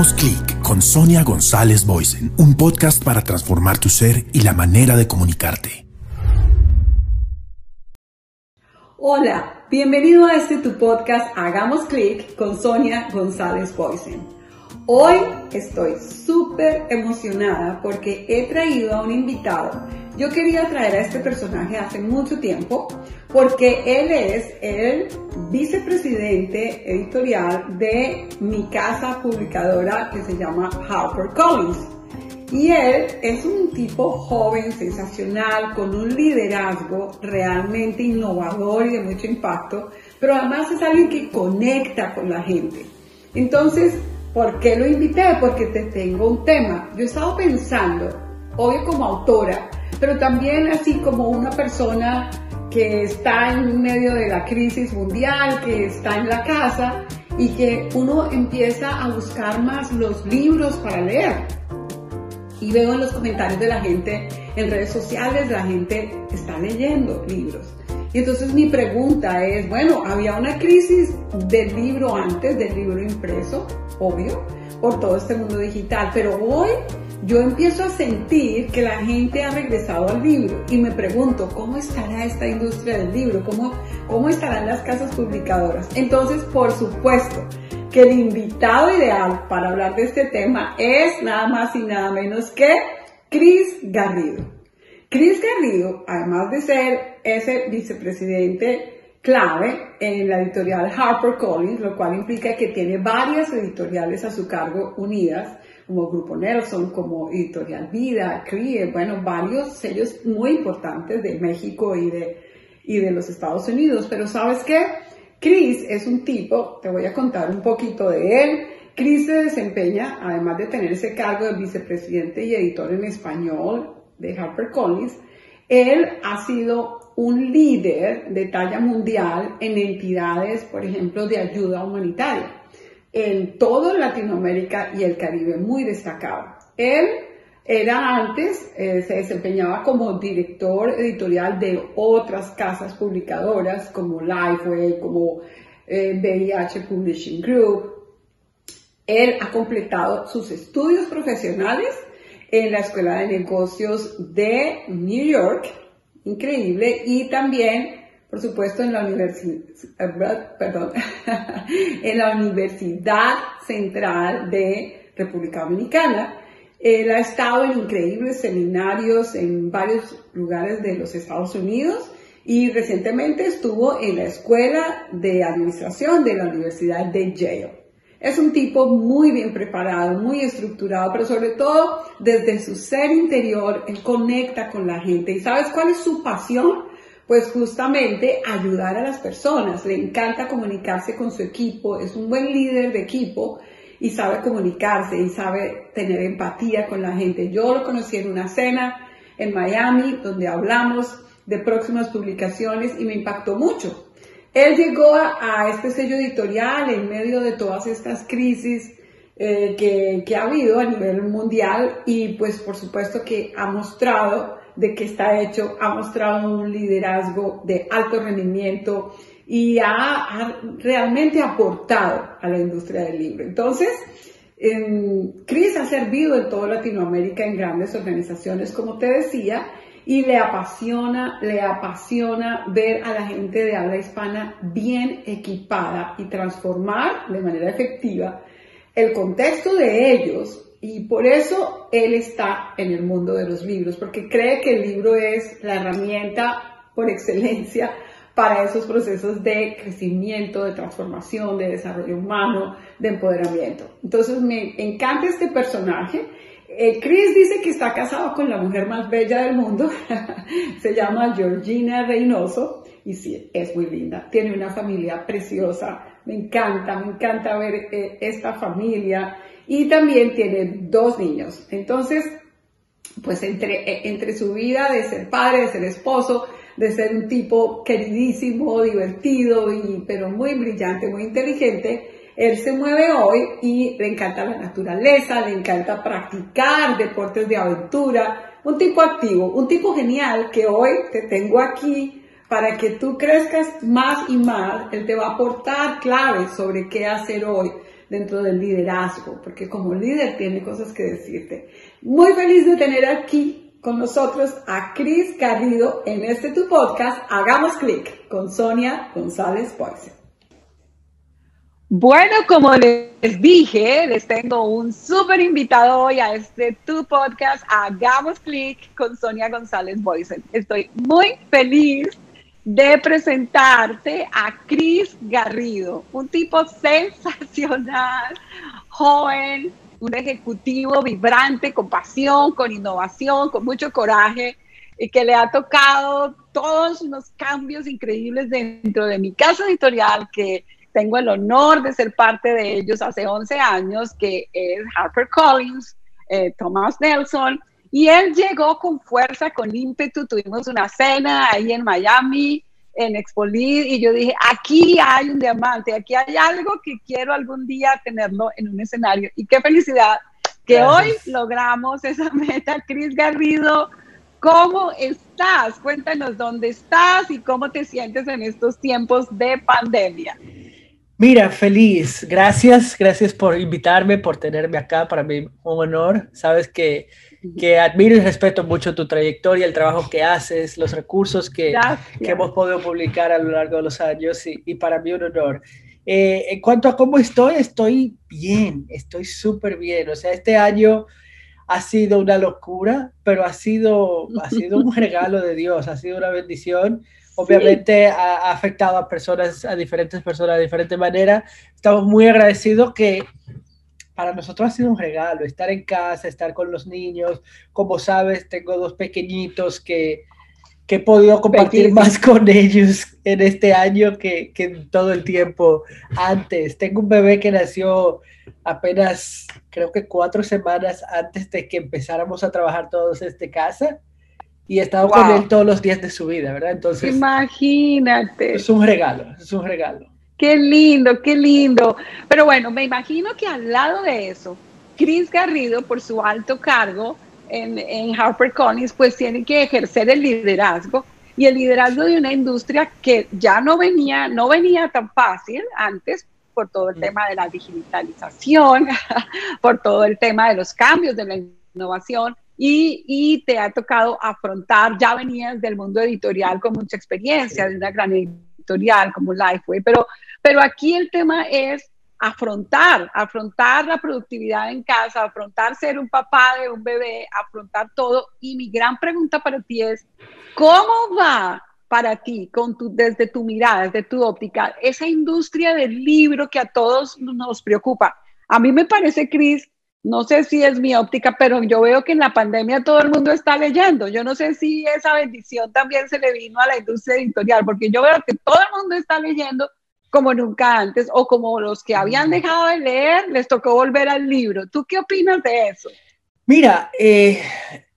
Hagamos clic con Sonia González Boysen, un podcast para transformar tu ser y la manera de comunicarte. Hola, bienvenido a este tu podcast Hagamos clic con Sonia González Boysen. Hoy estoy súper emocionada porque he traído a un invitado. Yo quería traer a este personaje hace mucho tiempo porque él es el vicepresidente editorial de mi casa publicadora que se llama HarperCollins. Y él es un tipo joven, sensacional, con un liderazgo realmente innovador y de mucho impacto, pero además es alguien que conecta con la gente. Entonces, ¿por qué lo invité? Porque te tengo un tema. Yo he estado pensando, hoy como autora, pero también así como una persona que está en medio de la crisis mundial, que está en la casa y que uno empieza a buscar más los libros para leer. Y veo en los comentarios de la gente en redes sociales, la gente está leyendo libros. Y entonces mi pregunta es, bueno, había una crisis del libro antes, del libro impreso, obvio, por todo este mundo digital, pero hoy yo empiezo a sentir que la gente ha regresado al libro y me pregunto, ¿cómo estará esta industria del libro? ¿Cómo, cómo estarán las casas publicadoras? Entonces, por supuesto, que el invitado ideal para hablar de este tema es nada más y nada menos que Chris Garrido. Chris Garrido, además de ser ese vicepresidente clave en la editorial HarperCollins, lo cual implica que tiene varias editoriales a su cargo unidas, como Grupo Nelson, como Editorial Vida, CRIE, bueno, varios sellos muy importantes de México y de, y de los Estados Unidos. Pero ¿sabes qué? Chris es un tipo, te voy a contar un poquito de él. Chris se desempeña, además de tener ese cargo de vicepresidente y editor en español de HarperCollins, él ha sido un líder de talla mundial en entidades, por ejemplo, de ayuda humanitaria en toda Latinoamérica y el Caribe, muy destacado. Él era antes, eh, se desempeñaba como director editorial de otras casas publicadoras como Lifeway, como eh, Publishing Group. Él ha completado sus estudios profesionales en la Escuela de Negocios de New York, increíble, y también por supuesto, en la, universidad, perdón, en la Universidad Central de República Dominicana. Él ha estado en increíbles seminarios en varios lugares de los Estados Unidos y recientemente estuvo en la Escuela de Administración de la Universidad de Yale. Es un tipo muy bien preparado, muy estructurado, pero sobre todo desde su ser interior, él conecta con la gente. ¿Y sabes cuál es su pasión? pues justamente ayudar a las personas. Le encanta comunicarse con su equipo, es un buen líder de equipo y sabe comunicarse y sabe tener empatía con la gente. Yo lo conocí en una cena en Miami donde hablamos de próximas publicaciones y me impactó mucho. Él llegó a, este sello editorial en medio de todas estas crisis eh, que, que ha habido a nivel mundial y pues por supuesto que ha mostrado de qué está hecho, ha mostrado un liderazgo de alto rendimiento y ha, realmente aportado a la industria del libro. Entonces, Chris ha servido en toda Latinoamérica en grandes organizaciones, como te decía, y le apasiona, le apasiona ver a la gente de habla hispana bien equipada y transformar de manera efectiva el contexto de ellos y por eso él está en el mundo de los libros, porque cree que el libro es la herramienta por excelencia para esos procesos de crecimiento, de transformación, de desarrollo humano, de empoderamiento. Entonces me encanta este personaje. Eh, Chris dice que está casado con la mujer más bella del mundo, se llama Georgina Reynoso y sí, es muy linda, tiene una familia preciosa, me encanta, me encanta ver eh, esta familia. Y también tiene dos niños. Entonces, pues entre, eh, entre su vida de ser padre, de ser esposo, de ser un tipo queridísimo, divertido, y, pero muy brillante, muy inteligente, él se mueve hoy y le encanta la naturaleza, le encanta practicar deportes de aventura, un tipo activo, un tipo genial que hoy te tengo aquí para que tú crezcas más y más. Él te va a aportar claves sobre qué hacer hoy dentro del liderazgo, porque como líder tiene cosas que decirte. Muy feliz de tener aquí con nosotros a Cris Garrido en este tu podcast, Hagamos Clic, con Sonia González Poise. Bueno, como les dije, les tengo un súper invitado hoy a este tu podcast, Hagamos Clic con Sonia González Boysen. Estoy muy feliz de presentarte a Cris Garrido, un tipo sensacional, joven, un ejecutivo vibrante, con pasión, con innovación, con mucho coraje y que le ha tocado todos unos cambios increíbles dentro de mi casa editorial que tengo el honor de ser parte de ellos hace 11 años, que es HarperCollins, eh, Thomas Nelson, y él llegó con fuerza, con ímpetu, tuvimos una cena ahí en Miami, en Expolit, y yo dije, aquí hay un diamante, aquí hay algo que quiero algún día tenerlo en un escenario. Y qué felicidad que hoy logramos esa meta. Cris Garrido, ¿cómo estás? Cuéntanos dónde estás y cómo te sientes en estos tiempos de pandemia. Mira, feliz. Gracias, gracias por invitarme, por tenerme acá. Para mí un honor. Sabes que, que admiro y respeto mucho tu trayectoria, el trabajo que haces, los recursos que, que hemos podido publicar a lo largo de los años y, y para mí un honor. Eh, en cuanto a cómo estoy, estoy bien, estoy súper bien. O sea, este año ha sido una locura, pero ha sido, ha sido un regalo de Dios, ha sido una bendición obviamente ha, afectado a personas, a diferentes personas de diferente manera. Estamos muy agradecidos que para nosotros ha sido un regalo estar en casa, estar con los niños. Como sabes, tengo dos pequeñitos que, que he podido compartir más con ellos en este año que, que todo el tiempo antes. Tengo un bebé que nació apenas, creo que cuatro semanas antes de que empezáramos a trabajar todos desde casa y he estado con él todos los días de su vida, ¿verdad? Entonces, imagínate. Es un regalo, es un regalo. Qué lindo, qué lindo. Pero bueno, me imagino que al lado de eso, Chris Garrido, por su alto cargo en, en HarperCollins, pues tiene que ejercer el liderazgo y el liderazgo de una industria que ya no venía, no venía tan fácil antes por todo el mm. tema de la digitalización, por todo el tema de los cambios de la innovación y, te ha tocado afrontar, ya venías del mundo editorial con mucha experiencia, de una gran editorial como Lifeway, pero, pero aquí el tema es afrontar, afrontar la productividad en casa, afrontar ser un papá de un bebé, afrontar todo. Y mi gran pregunta para ti es, ¿cómo va para ti, con tu, desde tu mirada, desde tu óptica, esa industria del libro que a todos nos preocupa? A mí me parece, Cris, no sé si es mi óptica, pero yo veo que en la pandemia todo el mundo está leyendo. Yo no sé si esa bendición también se le vino a la industria editorial, porque yo veo que todo el mundo está leyendo como nunca antes, o como los que habían dejado de leer, les tocó volver al libro. ¿Tú qué opinas de eso? Mira, eh,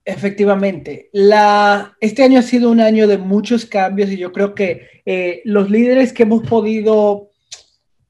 efectivamente, la, este año ha sido un año de muchos cambios y yo creo que eh, los líderes que hemos podido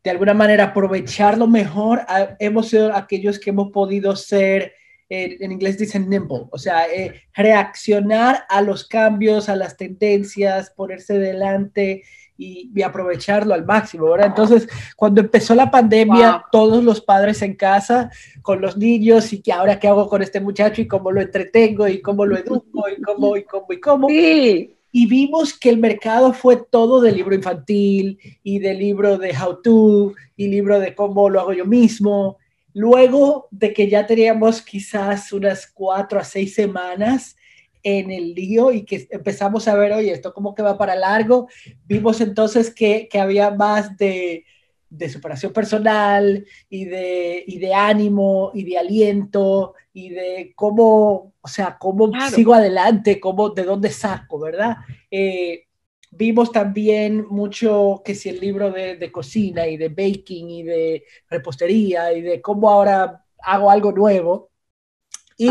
de alguna manera aprovecharlo mejor, hemos sido aquellos que hemos podido ser, eh, en inglés dicen nimble, o sea, eh, reaccionar a los cambios, a las tendencias, ponerse delante y, aprovecharlo al máximo, ¿verdad? Entonces, cuando empezó la pandemia, todos los padres en casa con los niños y que ahora qué hago con este muchacho y cómo lo entretengo y cómo lo educo y cómo y cómo y cómo. Sí y vimos que el mercado fue todo de libro infantil y de libro de how to y libro de cómo lo hago yo mismo. Luego de que ya teníamos quizás unas cuatro a seis semanas en el lío y que empezamos a ver, oye, esto como que va para largo, vimos entonces que, que había más de, de superación personal y de, y de ánimo y de aliento y de cómo, o sea, cómo sigo adelante, cómo, de dónde saco, ¿verdad? Eh, vimos también mucho que si el libro de, de, cocina y de baking y de repostería y de cómo ahora hago algo nuevo, y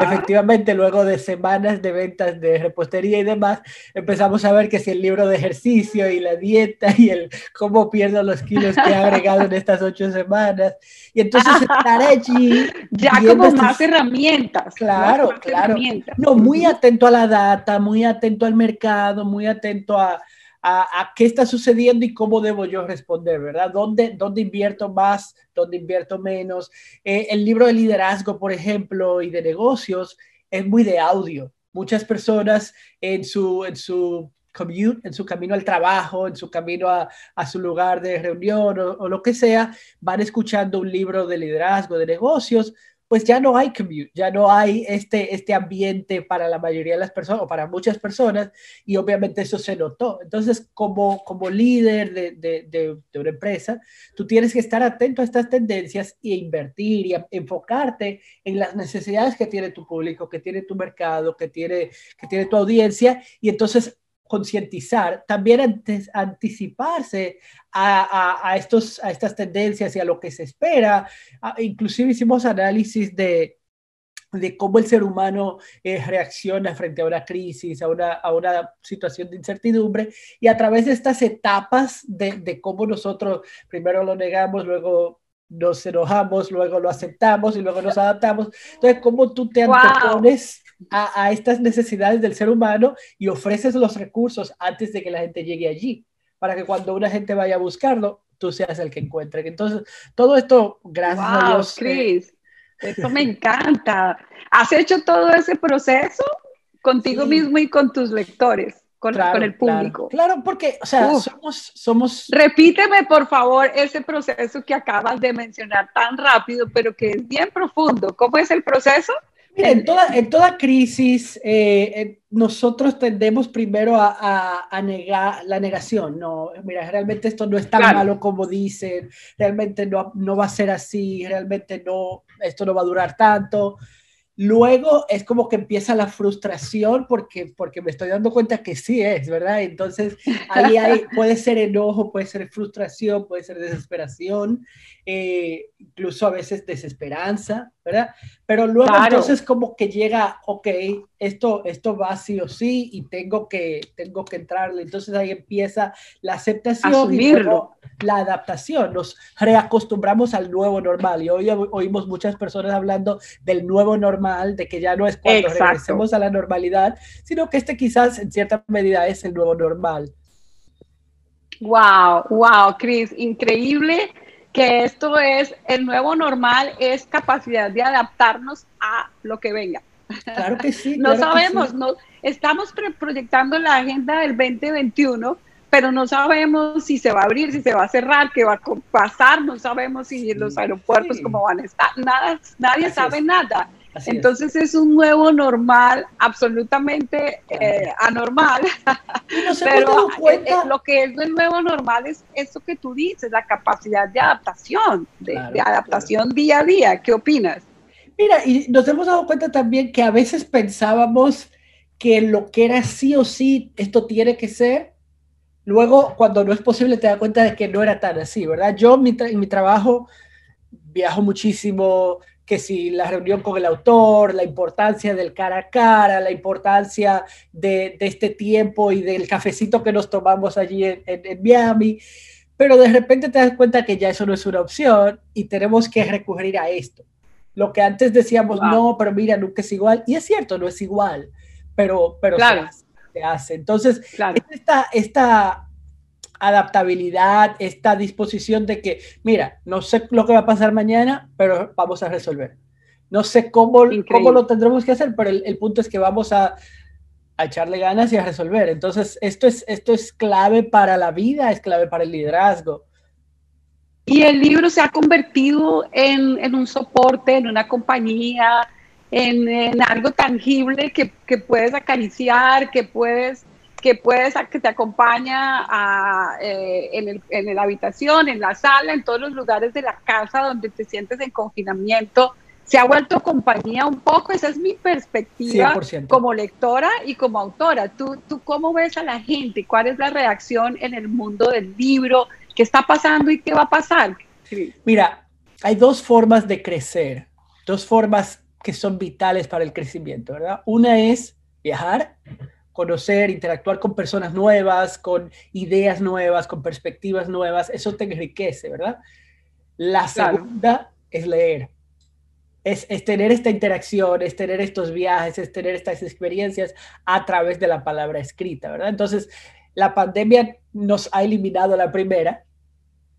efectivamente, luego de semanas de ventas de repostería y demás, empezamos a ver que si el libro de ejercicio y la dieta y el cómo pierdo los kilos que he agregado en estas ocho semanas. Y entonces estar allí. Ya como más herramientas. Claro, claro. No, muy atento a la data, muy atento al mercado, muy atento a, a, qué está sucediendo y cómo debo yo responder, ¿verdad? ¿Dónde, dónde invierto más? ¿Dónde invierto menos? Eh, el libro de liderazgo, por ejemplo, y de negocios es muy de audio. Muchas personas en su, en su commute, en su camino al trabajo, en su camino a, a su lugar de reunión o, o, lo que sea, van escuchando un libro de liderazgo, de negocios, pues ya no hay commute, ya no hay este, este ambiente para la mayoría de las personas o para muchas personas y obviamente eso se notó. Entonces, como, como líder de, de, de, una empresa, tú tienes que estar atento a estas tendencias e invertir y enfocarte en las necesidades que tiene tu público, que tiene tu mercado, que tiene, que tiene tu audiencia y entonces concientizar, también antes, anticiparse a, a, estos, a estas tendencias y a lo que se espera. Ah, inclusive hicimos análisis de, de cómo el ser humano eh, reacciona frente a una crisis, a una, a una, situación de incertidumbre, y a través de estas etapas de, de cómo nosotros primero lo negamos, luego nos enojamos, luego lo aceptamos y luego nos adaptamos. Entonces, cómo tú te antepones a, estas necesidades del ser humano y ofreces los recursos antes de que la gente llegue allí, para que cuando una gente vaya a buscarlo, tú seas el que encuentre. Entonces, todo esto, gracias a Dios. Eh, Chris, esto me encanta. ¿Has hecho todo ese proceso contigo mismo y con tus lectores? Con, el público. Claro, porque, o sea, somos, somos... Repíteme, por favor, ese proceso que acabas de mencionar tan rápido, pero que es bien profundo. ¿Cómo es el proceso? En toda, en toda crisis, eh, nosotros tendemos primero a, a, negar la negación. No, mira, realmente esto no es tan malo como dicen, realmente no, no va a ser así, realmente no, esto no va a durar tanto. Luego es como que empieza la frustración porque, porque me estoy dando cuenta que sí es, ¿verdad? Entonces ahí hay, puede ser enojo, puede ser frustración, puede ser desesperación, eh, incluso a veces desesperanza, ¿verdad? Pero luego entonces como que llega, ok, esto, esto va sí o sí y tengo que, tengo que entrarle. Entonces ahí empieza la aceptación y la adaptación. Nos reacostumbramos al nuevo normal y hoy oímos muchas personas hablando del nuevo normal, de que ya no es cuando regresemos a la normalidad, sino que este quizás en cierta medida es el nuevo normal. Wow, wow, Chris, increíble que esto es el nuevo normal, es capacidad de adaptarnos a lo que venga. Claro que sí. no sabemos, no, estamos proyectando la agenda del 2021, pero no sabemos si se va a abrir, si se va a cerrar, qué va a pasar, no sabemos si los aeropuertos cómo van a estar, nada, nadie sabe nada. Entonces es. un nuevo normal, absolutamente eh, anormal. Pero eh, eh, lo que es el nuevo normal es eso que tú dices, la capacidad de adaptación, de, adaptación día a día. ¿Qué opinas? Mira, y nos hemos dado cuenta también que a veces pensábamos que lo que era sí o sí, esto tiene que ser, luego cuando no es posible te das cuenta de que no era tan así, ¿verdad? Yo en mi trabajo viajo muchísimo, que si la reunión con el autor, la importancia del cara a cara, la importancia de, de este tiempo y del cafecito que nos tomamos allí en, en, Miami, pero de repente te das cuenta que ya eso no es una opción y tenemos que recurrir a esto. Lo que antes decíamos, no, pero mira, nunca es igual, y es cierto, no es igual, pero, pero se, hace, Entonces, esta, esta adaptabilidad, esta disposición de que, mira, no sé lo que va a pasar mañana, pero vamos a resolver. No sé cómo, cómo lo tendremos que hacer, pero el, punto es que vamos a, a, echarle ganas y a resolver. Entonces, esto es, esto es clave para la vida, es clave para el liderazgo. Y el libro se ha convertido en, en un soporte, en una compañía, en, en algo tangible que, que puedes acariciar, que puedes que puedes, que te acompaña a, eh, en, el, en, la habitación, en la sala, en todos los lugares de la casa donde te sientes en confinamiento. Se ha vuelto compañía un poco, esa es mi perspectiva como lectora y como autora. ¿Tú, ¿Tú cómo ves a la gente? ¿Cuál es la reacción en el mundo del libro? ¿Qué está pasando y qué va a pasar? Mira, hay dos formas de crecer, dos formas que son vitales para el crecimiento, ¿verdad? Una es viajar conocer, interactuar con personas nuevas, con ideas nuevas, con perspectivas nuevas, eso te enriquece, ¿verdad? La segunda es leer. Es, es, tener esta interacción, es tener estos viajes, es tener estas experiencias a través de la palabra escrita, ¿verdad? Entonces, la pandemia nos ha eliminado la primera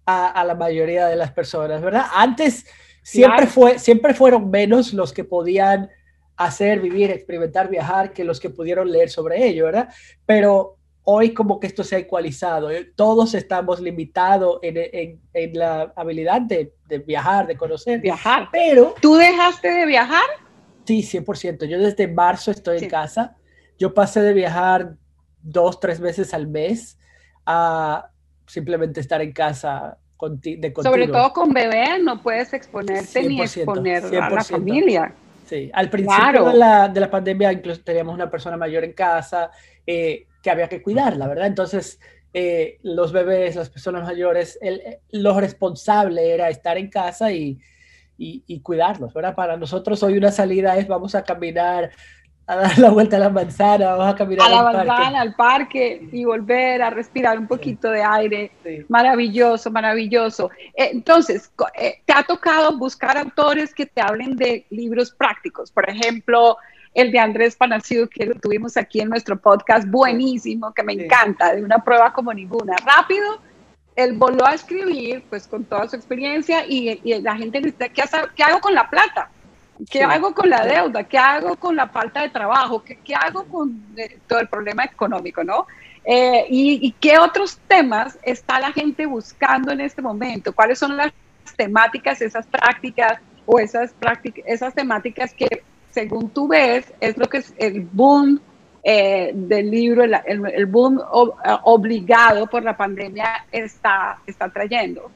a, la mayoría de las personas, ¿verdad? Antes siempre, fue, siempre fueron menos los que podían hacer, vivir, experimentar, viajar que los que pudieron leer sobre ello, ¿verdad? Pero hoy como que esto se ha ecualizado, ¿eh? todos estamos limitados en, en, la habilidad de, de, viajar, de conocer. Viajar. Pero... ¿Tú dejaste de viajar? Sí, 100%. Yo desde marzo estoy en casa. Yo pasé de viajar dos, tres veces al mes a simplemente estar en casa de continuo. Sobre todo con bebé, no puedes exponerte ni exponer a la familia. Sí, al principio de, la, de, la, pandemia incluso teníamos una persona mayor en casa eh, que había que cuidarla, ¿verdad? Entonces, eh, los bebés, las personas mayores, el, lo responsable era estar en casa y, y, y, cuidarlos, ¿verdad? Para nosotros hoy una salida es vamos a caminar a dar la vuelta a la manzana, vamos a caminar a la manzana, al parque y volver a respirar un poquito de aire. Maravilloso, maravilloso. Eh, entonces, eh, ¿te ha tocado buscar autores que te hablen de libros prácticos? Por ejemplo, el de Andrés Panacido, que lo tuvimos aquí en nuestro podcast, buenísimo, que me encanta, de una prueba como ninguna. Rápido, él volvió a escribir, pues con toda su experiencia, y, la gente ¿qué, ¿qué hago con la plata? ¿Qué hago con la deuda? ¿Qué hago con la falta de trabajo? ¿Qué, qué hago con eh, todo el problema económico? ¿no? Eh, y, qué otros temas está la gente buscando en este momento? ¿Cuáles son las temáticas, esas prácticas o esas, prácticas, esas temáticas que, según tú ves, es lo que es el boom eh, del libro, el, el, boom obligado por la pandemia está, está trayendo?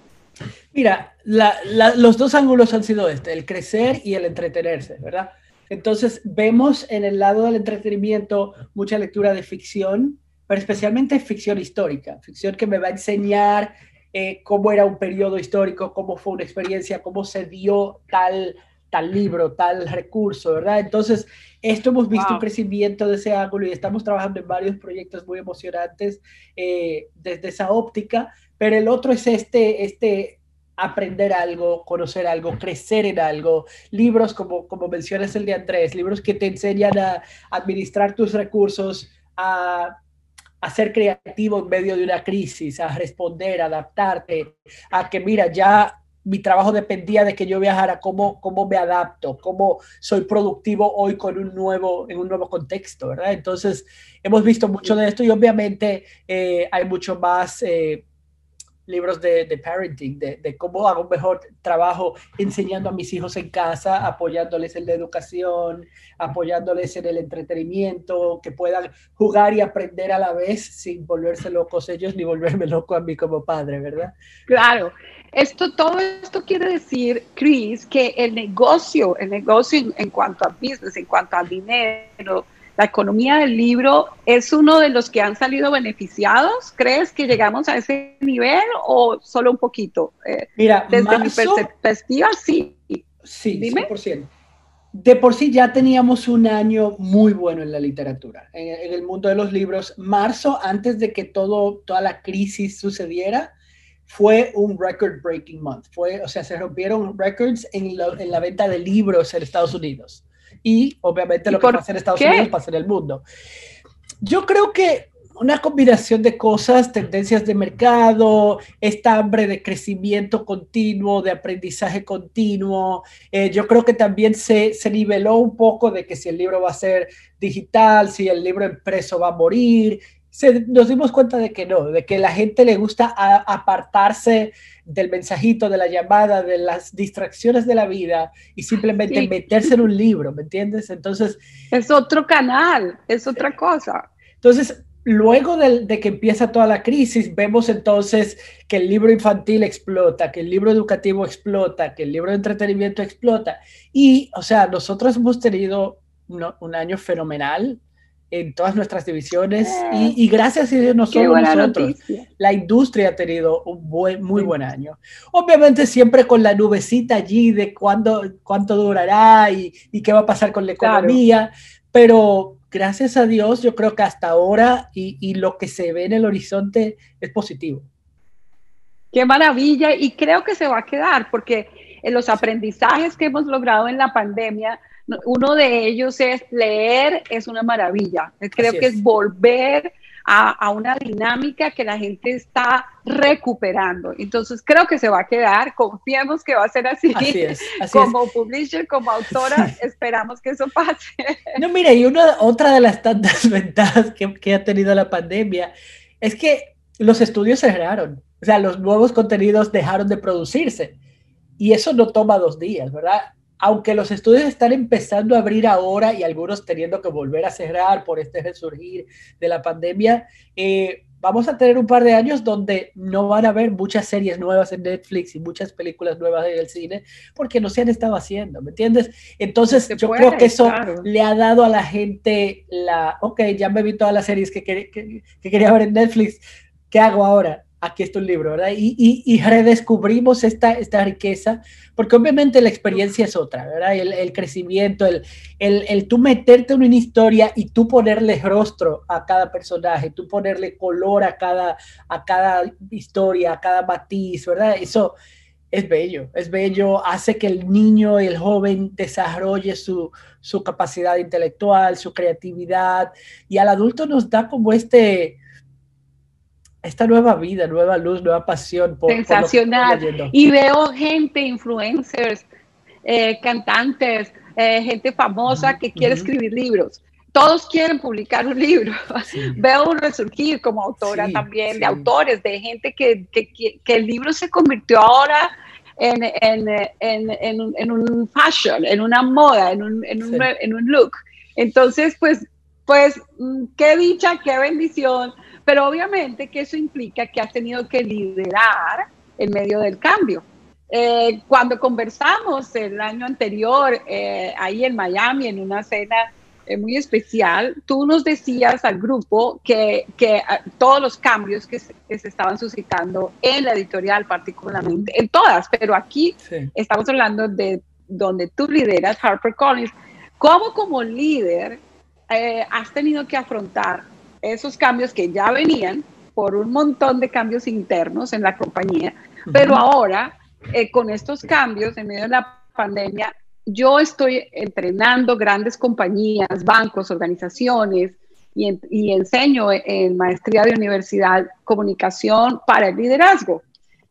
Mira, los dos ángulos han sido este, el crecer y el entretenerse, ¿verdad? Entonces vemos en el lado del entretenimiento mucha lectura de ficción, pero especialmente ficción histórica, ficción que me va a enseñar eh, cómo era un periodo histórico, cómo fue una experiencia, cómo se dio tal, tal libro, tal recurso, ¿verdad? Entonces, esto hemos visto un crecimiento de ese ángulo y estamos trabajando en varios proyectos muy emocionantes eh, desde esa óptica, pero el otro es este, este aprender algo, conocer algo, crecer en algo. Libros como, como mencionas el de Andrés, libros que te enseñan a administrar tus recursos, a, a ser creativo en medio de una crisis, a responder, a adaptarte, a que mira, ya mi trabajo dependía de que yo viajara, cómo, cómo me adapto, cómo soy productivo hoy con un nuevo, en un nuevo contexto, ¿verdad? Entonces, hemos visto mucho de esto y obviamente eh, hay mucho más eh, libros de, de parenting, de, de, cómo hago un mejor trabajo enseñando a mis hijos en casa, apoyándoles en la educación, apoyándoles en el entretenimiento, que puedan jugar y aprender a la vez sin volverse locos ellos ni volverme loco a mí como padre, ¿verdad? Claro. Esto, todo esto quiere decir, Chris, que el negocio, el negocio en, en cuanto a business, en cuanto al dinero, la economía del libro es uno de los que han salido beneficiados. ¿Crees que llegamos a ese nivel o solo un poquito? Eh, Mira, desde mi perspectiva, sí. Sí, Dime. 100%. De por sí ya teníamos un año muy bueno en la literatura, en, el mundo de los libros. Marzo, antes de que todo, toda la crisis sucediera, fue un record breaking month. Fue, o sea, se rompieron records en, en la venta de libros en Estados Unidos y obviamente lo que pasa en Estados Unidos pasa en el mundo. Yo creo que una combinación de cosas, tendencias de mercado, esta hambre de crecimiento continuo, de aprendizaje continuo. Eh, yo creo que también se, se, niveló un poco de que si el libro va a ser digital, si el libro impreso va a morir. Se, nos dimos cuenta de que no, de que la gente le gusta apartarse del mensajito, de la llamada, de las distracciones de la vida y simplemente meterse en un libro, ¿me entiendes? Entonces... Es otro canal, es otra cosa. Entonces, luego de, de, que empieza toda la crisis, vemos entonces que el libro infantil explota, que el libro educativo explota, que el libro de entretenimiento explota. Y, o sea, nosotros hemos tenido un año fenomenal en todas nuestras divisiones y, y, gracias a Dios no solo nosotros, la industria ha tenido un buen, muy buen año. Obviamente siempre con la nubecita allí de cuándo, cuánto durará y, y qué va a pasar con la economía, pero gracias a Dios yo creo que hasta ahora y, y lo que se ve en el horizonte es positivo. Qué maravilla y creo que se va a quedar porque en los aprendizajes que hemos logrado en la pandemia, uno de ellos es leer, es una maravilla. Creo que es. volver a, una dinámica que la gente está recuperando. Entonces creo que se va a quedar, confiemos que va a ser así. Así es. como publisher, como autora, esperamos que eso pase. No, mira, y una, otra de las tantas ventajas que, que ha tenido la pandemia es que los estudios cerraron, o sea, los nuevos contenidos dejaron de producirse. Y eso no toma dos días, ¿verdad? Aunque los estudios están empezando a abrir ahora y algunos teniendo que volver a cerrar por este resurgir de la pandemia, eh, vamos a tener un par de años donde no van a haber muchas series nuevas en Netflix y muchas películas nuevas en el cine porque no se han estado haciendo, ¿me entiendes? Entonces yo creo que eso le ha dado a la gente la, ok, ya me vi todas las series que, que quería ver en Netflix, ¿qué hago ahora? Aquí está un libro, ¿verdad? Y, y, redescubrimos esta, esta riqueza, porque obviamente la experiencia es otra, ¿verdad? El, el crecimiento, el, el, el, tú meterte en una historia y tú ponerle rostro a cada personaje, tú ponerle color a cada, a cada historia, a cada matiz, ¿verdad? Eso es bello, es bello, hace que el niño y el joven desarrolle su, su capacidad intelectual, su creatividad, y al adulto nos da como este esta nueva vida, nueva luz, nueva pasión. Por, Sensacional. y veo gente, influencers, eh, cantantes, eh, gente famosa que quiere escribir libros. Todos quieren publicar un libro. veo un resurgir como autora también de autores, de gente que, que, que, el libro se convirtió ahora en, en, en, en, un fashion, en una moda, en un, en un, un look. Entonces, pues, pues, mm, qué dicha, qué bendición pero obviamente que eso implica que has tenido que liderar en medio del cambio. Eh, cuando conversamos el año anterior, eh, ahí en Miami, en una cena eh, muy especial, tú nos decías al grupo que, que ah, todos los cambios que se, estaban suscitando en la editorial particularmente, en todas, pero aquí estamos hablando de donde tú lideras HarperCollins, ¿cómo como líder has tenido que afrontar esos cambios que ya venían por un montón de cambios internos en la compañía, pero ahora eh, con estos cambios en medio de la pandemia, yo estoy entrenando grandes compañías, bancos, organizaciones y, enseño en maestría de universidad comunicación para el liderazgo.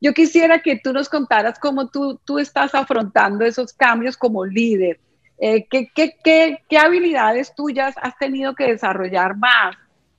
Yo quisiera que tú nos contaras cómo tú, tú estás afrontando esos cambios como líder. Eh, ¿qué, qué, qué, qué habilidades tuyas has tenido que desarrollar más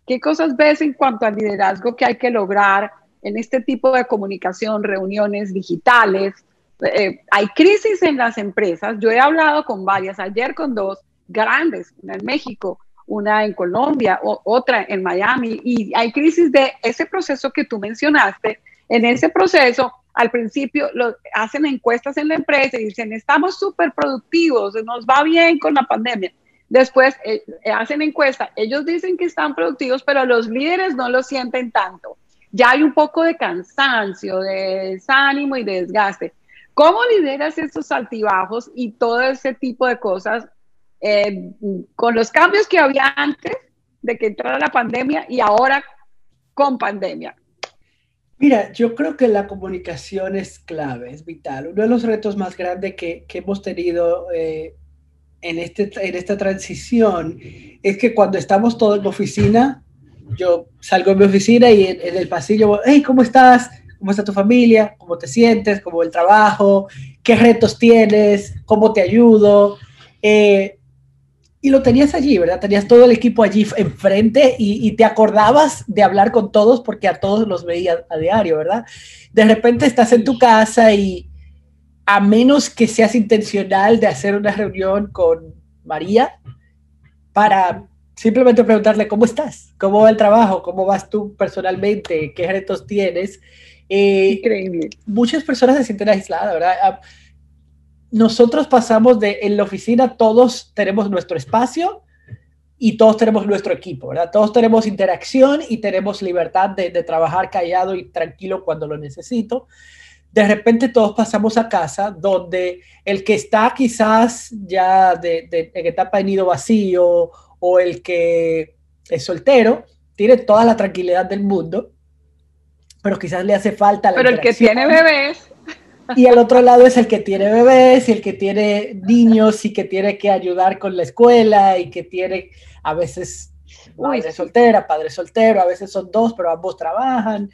¿Qué cosas ves en cuanto al liderazgo que hay que lograr en este tipo de comunicación, reuniones digitales? Eh, hay crisis en las empresas. Yo he hablado con varias, ayer con dos grandes, una en México, una en Colombia, otra en Miami, y hay crisis de ese proceso que tú mencionaste. En ese proceso, al principio lo, hacen encuestas en la empresa y dicen, estamos súper productivos, nos va bien con la pandemia. Después eh, eh, hacen encuesta, ellos dicen que están productivos, pero los líderes no lo sienten tanto. Ya hay un poco de cansancio, de desánimo y de desgaste. ¿Cómo lideras estos altibajos y todo ese tipo de cosas eh, con los cambios que había antes de que entrara la pandemia y ahora con pandemia? Mira, yo creo que la comunicación es clave, es vital. Uno de los retos más grandes que, que hemos tenido en, este, en esta transición es que cuando estamos todos en oficina, yo salgo de mi oficina y en, el pasillo, hey, ¿cómo estás? ¿Cómo está tu familia? ¿Cómo te sientes? ¿Cómo el trabajo? ¿Qué retos tienes? ¿Cómo te ayudo? Eh, y lo tenías allí, ¿verdad? Tenías todo el equipo allí enfrente y, y, te acordabas de hablar con todos porque a todos los veías a diario, ¿verdad? De repente estás en tu casa y, a menos que seas intencional de hacer una reunión con María para simplemente preguntarle cómo estás, cómo va el trabajo, cómo vas tú personalmente, qué retos tienes. Eh, Increíble. Muchas personas se sienten aisladas, ¿verdad? Ah, nosotros pasamos de en la oficina, todos tenemos nuestro espacio y todos tenemos nuestro equipo, ¿verdad? Todos tenemos interacción y tenemos libertad de, de trabajar callado y tranquilo cuando lo necesito de repente todos pasamos a casa donde el que está quizás ya de, de, en etapa de nido vacío o el que es soltero, tiene toda la tranquilidad del mundo, pero quizás le hace falta la Pero el que tiene bebés. Y al otro lado es el que tiene bebés y el que tiene niños y que tiene que ayudar con la escuela y que tiene a veces madre soltera, padre soltero, a veces son dos, pero ambos trabajan.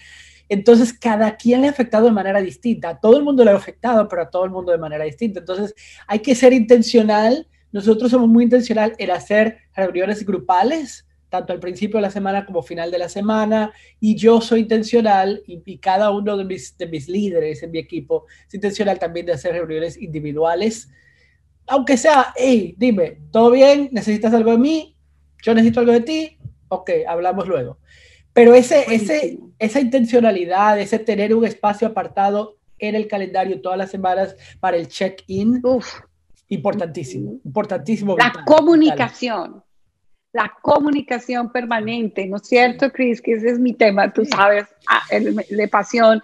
Entonces, cada quien le ha afectado de manera distinta. A todo el mundo le ha afectado, pero a todo el mundo de manera distinta. Entonces, hay que ser intencional. Nosotros somos muy intencional en hacer reuniones grupales, tanto al principio de la semana como final de la semana. Y yo soy intencional, y, cada uno de mis, de mis líderes en mi equipo es intencional también de hacer reuniones individuales. Aunque sea, hey, dime, ¿todo bien? ¿Necesitas algo de mí? ¿Yo necesito algo de ti? Ok, hablamos luego. Pero ese, ese, esa intencionalidad, ese tener un espacio apartado en el calendario todas las semanas para el check-in, importantísimo, importantísimo. La comunicación, la comunicación permanente, ¿no es cierto, Cris? Que ese es mi tema, tú sabes, ah, de pasión.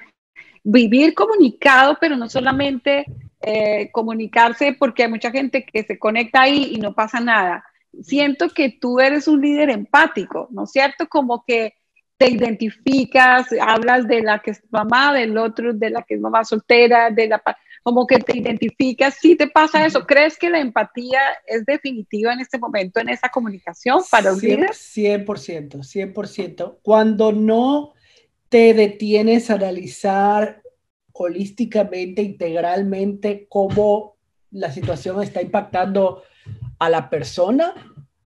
Vivir comunicado, pero no solamente eh, comunicarse, porque hay mucha gente que se conecta ahí y no pasa nada. Siento que tú eres un líder empático, ¿no es cierto? Como que te identificas, hablas de la que es mamá, del otro, de la que es mamá soltera, de la como que te identificas, si te pasa eso, ¿crees que la empatía es definitiva en este momento en esa comunicación para un 100%, 100%, 100%. Cuando no te detienes a analizar holísticamente, integralmente, cómo la situación está impactando a la persona,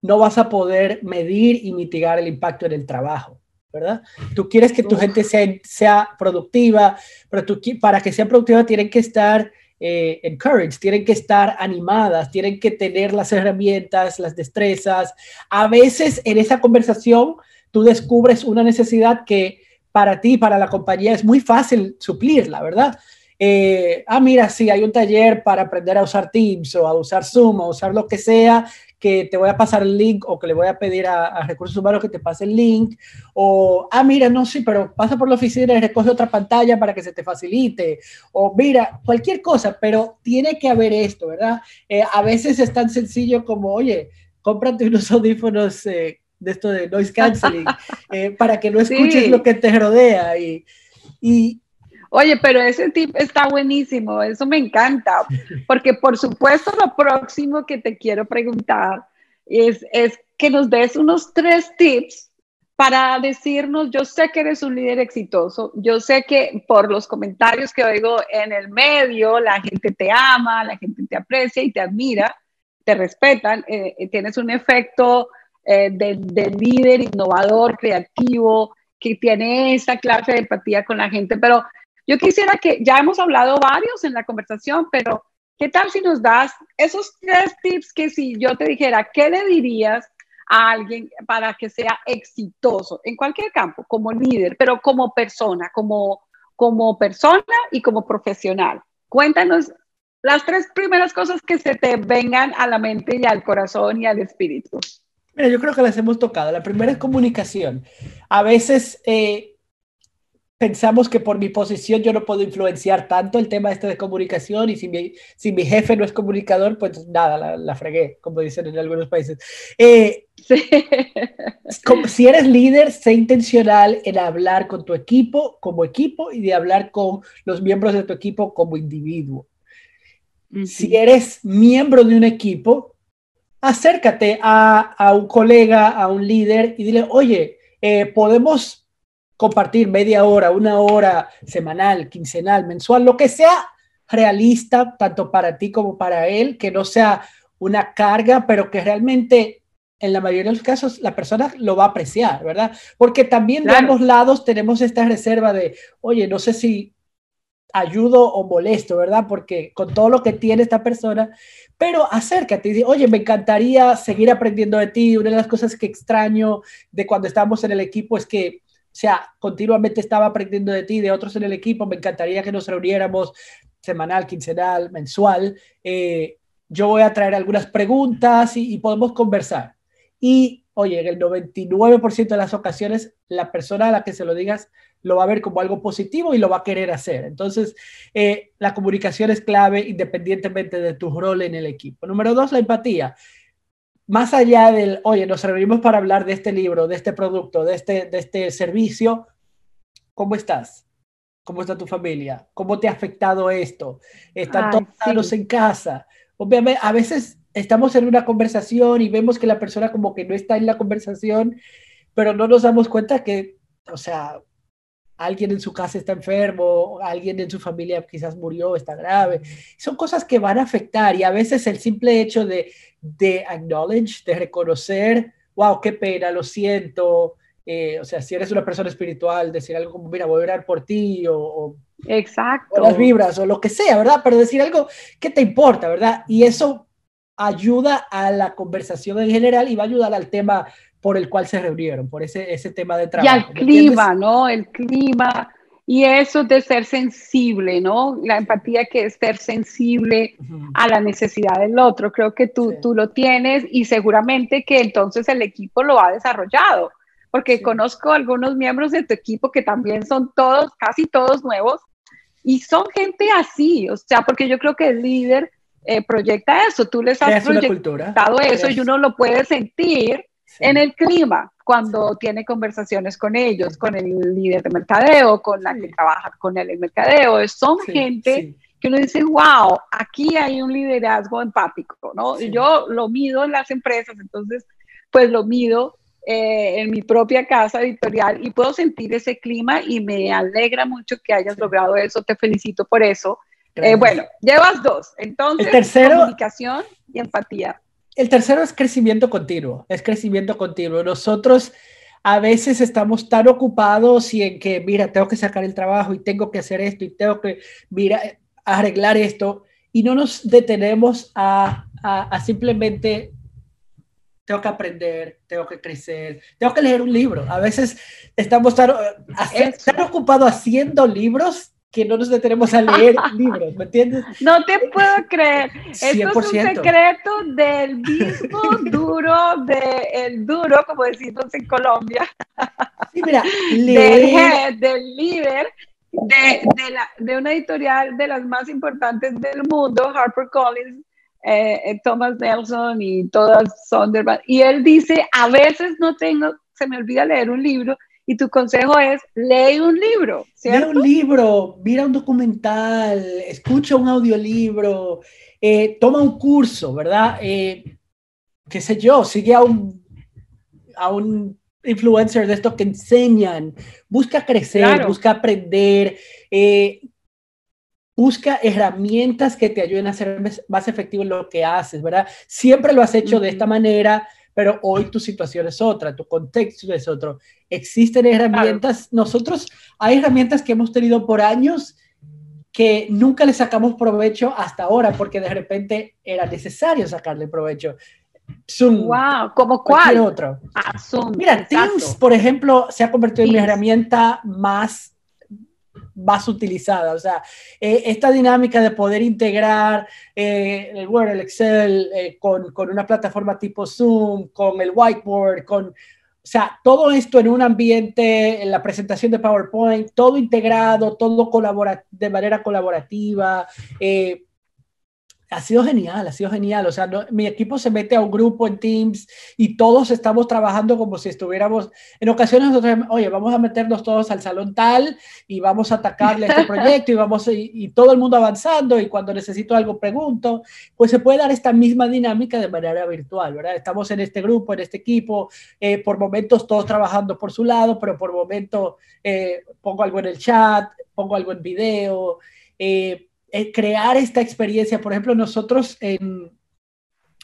no vas a poder medir y mitigar el impacto en el trabajo. ¿Verdad? Tú quieres que tu gente sea, sea productiva, pero tú, para que sea productiva tienen que estar eh, encouraged, tienen que estar animadas, tienen que tener las herramientas, las destrezas. A veces en esa conversación tú descubres una necesidad que para ti, para la compañía, es muy fácil suplirla, ¿verdad? Eh, ah, mira, sí, hay un taller para aprender a usar Teams o a usar Zoom o a usar lo que sea, que te voy a pasar el link o que le voy a pedir a, recursos humanos que te pase el link. O, ah, mira, no, sí, pero pasa por la oficina y recoge otra pantalla para que se te facilite. O mira, cualquier cosa, pero tiene que haber esto, ¿verdad? Eh, a veces es tan sencillo como, oye, cómprate unos audífonos eh, de esto de noise canceling para que no escuches lo que te rodea y, y, Oye, pero ese tip está buenísimo, eso me encanta, porque por supuesto lo próximo que te quiero preguntar es, es que nos des unos tres tips para decirnos, yo sé que eres un líder exitoso, yo sé que por los comentarios que oigo en el medio, la gente te ama, la gente te aprecia y te admira, te respetan, eh, eh, tienes un efecto eh, de, de, líder innovador, creativo, que tiene esa clase de empatía con la gente, pero yo quisiera que, ya hemos hablado varios en la conversación, pero ¿qué tal si nos das esos tres tips que si yo te dijera, ¿qué le dirías a alguien para que sea exitoso en cualquier campo, como líder, pero como persona, como, como persona y como profesional? Cuéntanos las tres primeras cosas que se te vengan a la mente y al corazón y al espíritu. Mira, yo creo que las hemos tocado. La primera es comunicación. A veces eh, pensamos que por mi posición yo no puedo influenciar tanto el tema este de comunicación y si mi, si mi jefe no es comunicador, pues nada, la, la fregué, como dicen en algunos países. Eh, como, si eres líder, sé intencional en hablar con tu equipo como equipo y de hablar con los miembros de tu equipo como individuo. Si eres miembro de un equipo, acércate a, a, un colega, a un líder y dile, oye, eh, podemos compartir media hora, una hora semanal, quincenal, mensual, lo que sea realista, tanto para ti como para él, que no sea una carga, pero que realmente en la mayoría de los casos la persona lo va a apreciar, ¿verdad? Porque también de ambos lados tenemos esta reserva de, oye, no sé si ayudo o molesto, ¿verdad? Porque con todo lo que tiene esta persona, pero acércate y di, oye, me encantaría seguir aprendiendo de ti. Una de las cosas que extraño de cuando estamos en el equipo es que o sea, continuamente estaba aprendiendo de ti, de otros en el equipo. Me encantaría que nos reuniéramos semanal, quincenal, mensual. Eh, yo voy a traer algunas preguntas y, podemos conversar. Y, oye, en el 99% de las ocasiones, la persona a la que se lo digas lo va a ver como algo positivo y lo va a querer hacer. Entonces, eh, la comunicación es clave independientemente de tu rol en el equipo. Número dos, la empatía más allá del, oye, nos reunimos para hablar de este libro, de este producto, de este, de este servicio, ¿cómo estás? ¿Cómo está tu familia? ¿Cómo te ha afectado esto? ¿Están todos en casa? Obviamente, a veces estamos en una conversación y vemos que la persona como que no está en la conversación, pero no nos damos cuenta que, o sea, alguien en su casa está enfermo, alguien en su familia quizás murió, está grave. Son cosas que van a afectar y a veces el simple hecho de, de acknowledge, de reconocer, wow, qué pena, lo siento. Eh, o sea, si eres una persona espiritual, decir algo como, mira, voy a orar por ti o, Exacto. las vibras o lo que sea, ¿verdad? Pero decir algo que te importa, ¿verdad? Y eso ayuda a la conversación en general y va a ayudar al tema por el cual se reunieron, por ese, ese tema de trabajo. Y al clima, ¿no? El clima. Y eso de ser sensible, ¿no? La empatía que es ser sensible a la necesidad del otro. Creo que tú, tú lo tienes y seguramente que entonces el equipo lo ha desarrollado, porque conozco algunos miembros de tu equipo que también son todos, casi todos nuevos, y son gente así, o sea, porque yo creo que el líder eh, proyecta eso, tú les has proyectado eso y uno lo puede sentir en el clima cuando tiene conversaciones con ellos, con el líder de mercadeo, con la que trabaja con él en mercadeo. Son gente que uno dice, wow, aquí hay un liderazgo empático, ¿no? Yo lo mido en las empresas, entonces, pues lo mido eh, en mi propia casa editorial y puedo sentir ese clima y me alegra mucho que hayas logrado eso. Te felicito por eso. Eh, bueno, llevas dos. Entonces, tercero, comunicación y empatía. El tercero es crecimiento continuo, es crecimiento continuo. Nosotros a veces estamos tan ocupados y en que, mira, tengo que sacar el trabajo y tengo que hacer esto y tengo que, mira, arreglar esto y no nos detenemos a, a, simplemente tengo que aprender, tengo que crecer, tengo que leer un libro. A veces estamos tan, tan ocupados haciendo libros que no nos detenemos a leer libros, ¿me entiendes? No te puedo creer. Esto es un secreto del mismo duro, del el duro, como decimos en Colombia. Sí, mira, del, del líder de, de, la, de, una editorial de las más importantes del mundo, HarperCollins, eh, eh, Thomas Nelson y todas Sonderman. Y él dice, a veces no tengo, se me olvida leer un libro y tu consejo es, lee un libro, ¿cierto? Lee un libro, mira un documental, escucha un audiolibro, eh, toma un curso, ¿verdad? Eh, qué sé yo, sigue a un, a un influencer de estos que enseñan, busca crecer, busca aprender, eh, busca herramientas que te ayuden a ser más efectivo en lo que haces, ¿verdad? Siempre lo has hecho de esta manera, pero hoy tu situación es otra, tu contexto es otro. Existen herramientas, nosotros hay herramientas que hemos tenido por años que nunca le sacamos provecho hasta ahora porque de repente era necesario sacarle provecho. Zoom, wow, ¿como cuál? otro. Ah, Zoom, Mira, Teams, por ejemplo, se ha convertido en mi herramienta más más utilizada. O sea, eh, esta dinámica de poder integrar eh, el Word, el Excel eh, con, con, una plataforma tipo Zoom, con el whiteboard, con, o sea, todo esto en un ambiente, en la presentación de PowerPoint, todo integrado, todo colabora de manera colaborativa ha sido genial, ha sido genial. O sea, mi equipo se mete a un grupo en Teams y todos estamos trabajando como si estuviéramos, en ocasiones nosotros, oye, vamos a meternos todos al salón tal y vamos a atacarle este proyecto y vamos, y, todo el mundo avanzando y cuando necesito algo pregunto, pues se puede dar esta misma dinámica de manera virtual, ¿verdad? Estamos en este grupo, en este equipo, eh, por momentos todos trabajando por su lado, pero por momentos eh, pongo algo en el chat, pongo algo en video. Eh, eh, crear esta experiencia. Por ejemplo, nosotros en,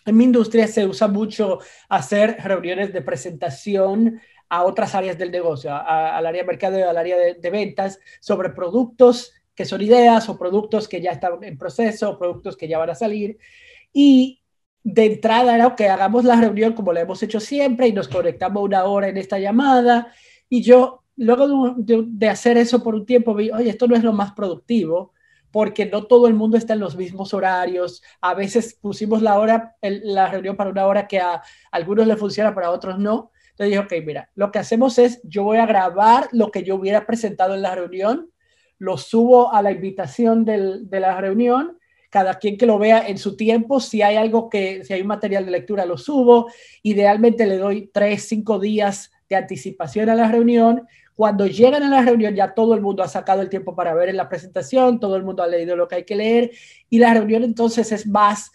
en mi industria se usa mucho hacer reuniones de presentación a otras áreas del negocio, al área de mercado, al área de, ventas, sobre productos que son ideas o productos que ya están en proceso, productos que ya van a salir. Y de entrada era que hagamos la reunión como lo hemos hecho siempre y nos conectamos una hora en esta llamada. Y yo, luego de, de hacer eso por un tiempo, vi, oye, esto no es lo más productivo porque no todo el mundo está en los mismos horarios. A veces pusimos la hora, la reunión para una hora que a algunos le funciona, para otros no. Entonces dije, ok, mira, lo que hacemos es, yo voy a grabar lo que yo hubiera presentado en la reunión, lo subo a la invitación de la reunión, cada quien que lo vea en su tiempo, si hay algo que, si hay un material de lectura, lo subo. Idealmente le doy tres, cinco días de anticipación a la reunión cuando llegan a la reunión ya todo el mundo ha sacado el tiempo para ver en la presentación, todo el mundo ha leído lo que hay que leer y la reunión entonces es más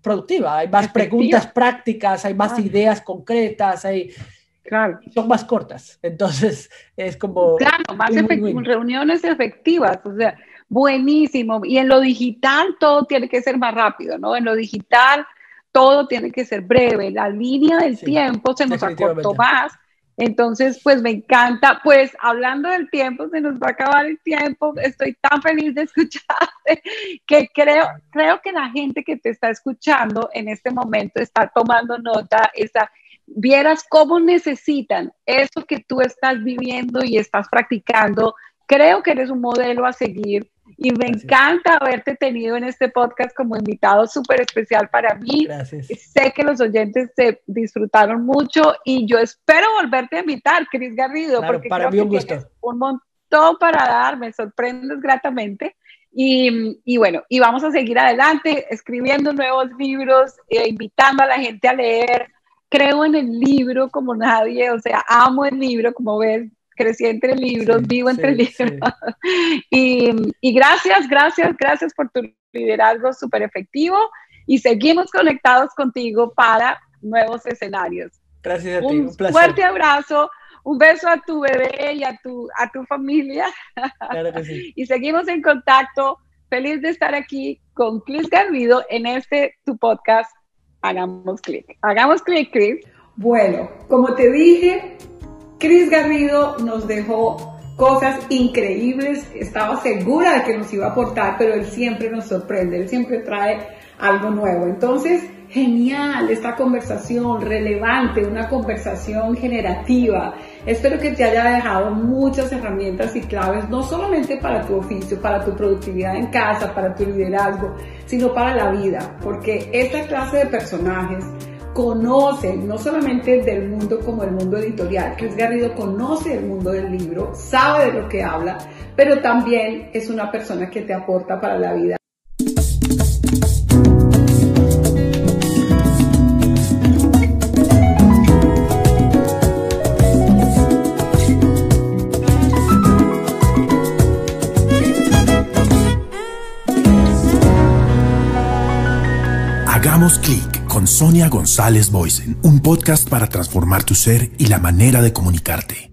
productiva, hay más preguntas prácticas, hay más ideas concretas, hay... Claro. Son más cortas, entonces es como... Claro, más reuniones efectivas, o sea, buenísimo. Y en lo digital todo tiene que ser más rápido, ¿no? En lo digital todo tiene que ser breve, la línea del tiempo se nos acortó más entonces, pues me encanta, pues hablando del tiempo, se nos va a acabar el tiempo, estoy tan feliz de escucharte que creo, creo que la gente que te está escuchando en este momento está tomando nota, está, vieras cómo necesitan eso que tú estás viviendo y estás practicando. Creo que eres un modelo a seguir y me encanta haberte tenido en este podcast como invitado súper especial para mí. Gracias. Sé que los oyentes se disfrutaron mucho y yo espero volverte a invitar, Cris Garrido, porque para mí un gusto. Un montón para dar, me sorprendes gratamente. Y, y, bueno, y vamos a seguir adelante escribiendo nuevos libros, e invitando a la gente a leer. Creo en el libro como nadie, o sea, amo el libro, como ves, crecí entre libros, vivo entre libros. Y, y, gracias, gracias, gracias por tu liderazgo súper efectivo y seguimos conectados contigo para nuevos escenarios. Gracias a ti, un, fuerte abrazo, un beso a tu bebé y a tu, a tu familia. Claro que sí. y seguimos en contacto. Feliz de estar aquí con Chris Garrido en este tu podcast. Hagamos clic. Hagamos clic, Chris. Bueno, como te dije, Cris Garrido nos dejó cosas increíbles, estaba segura de que nos iba a aportar, pero él siempre nos sorprende, él siempre trae algo nuevo. Entonces, genial esta conversación, relevante, una conversación generativa. Espero que te haya dejado muchas herramientas y claves, no solamente para tu oficio, para tu productividad en casa, para tu liderazgo, sino para la vida, porque esta clase de personajes conoce no solamente del mundo como el mundo editorial, Chris Garrido conoce el mundo del libro, sabe de lo que habla, pero también es una persona que te aporta para la vida. Hagamos clic con Sonia González Boysen, un podcast para transformar tu ser y la manera de comunicarte.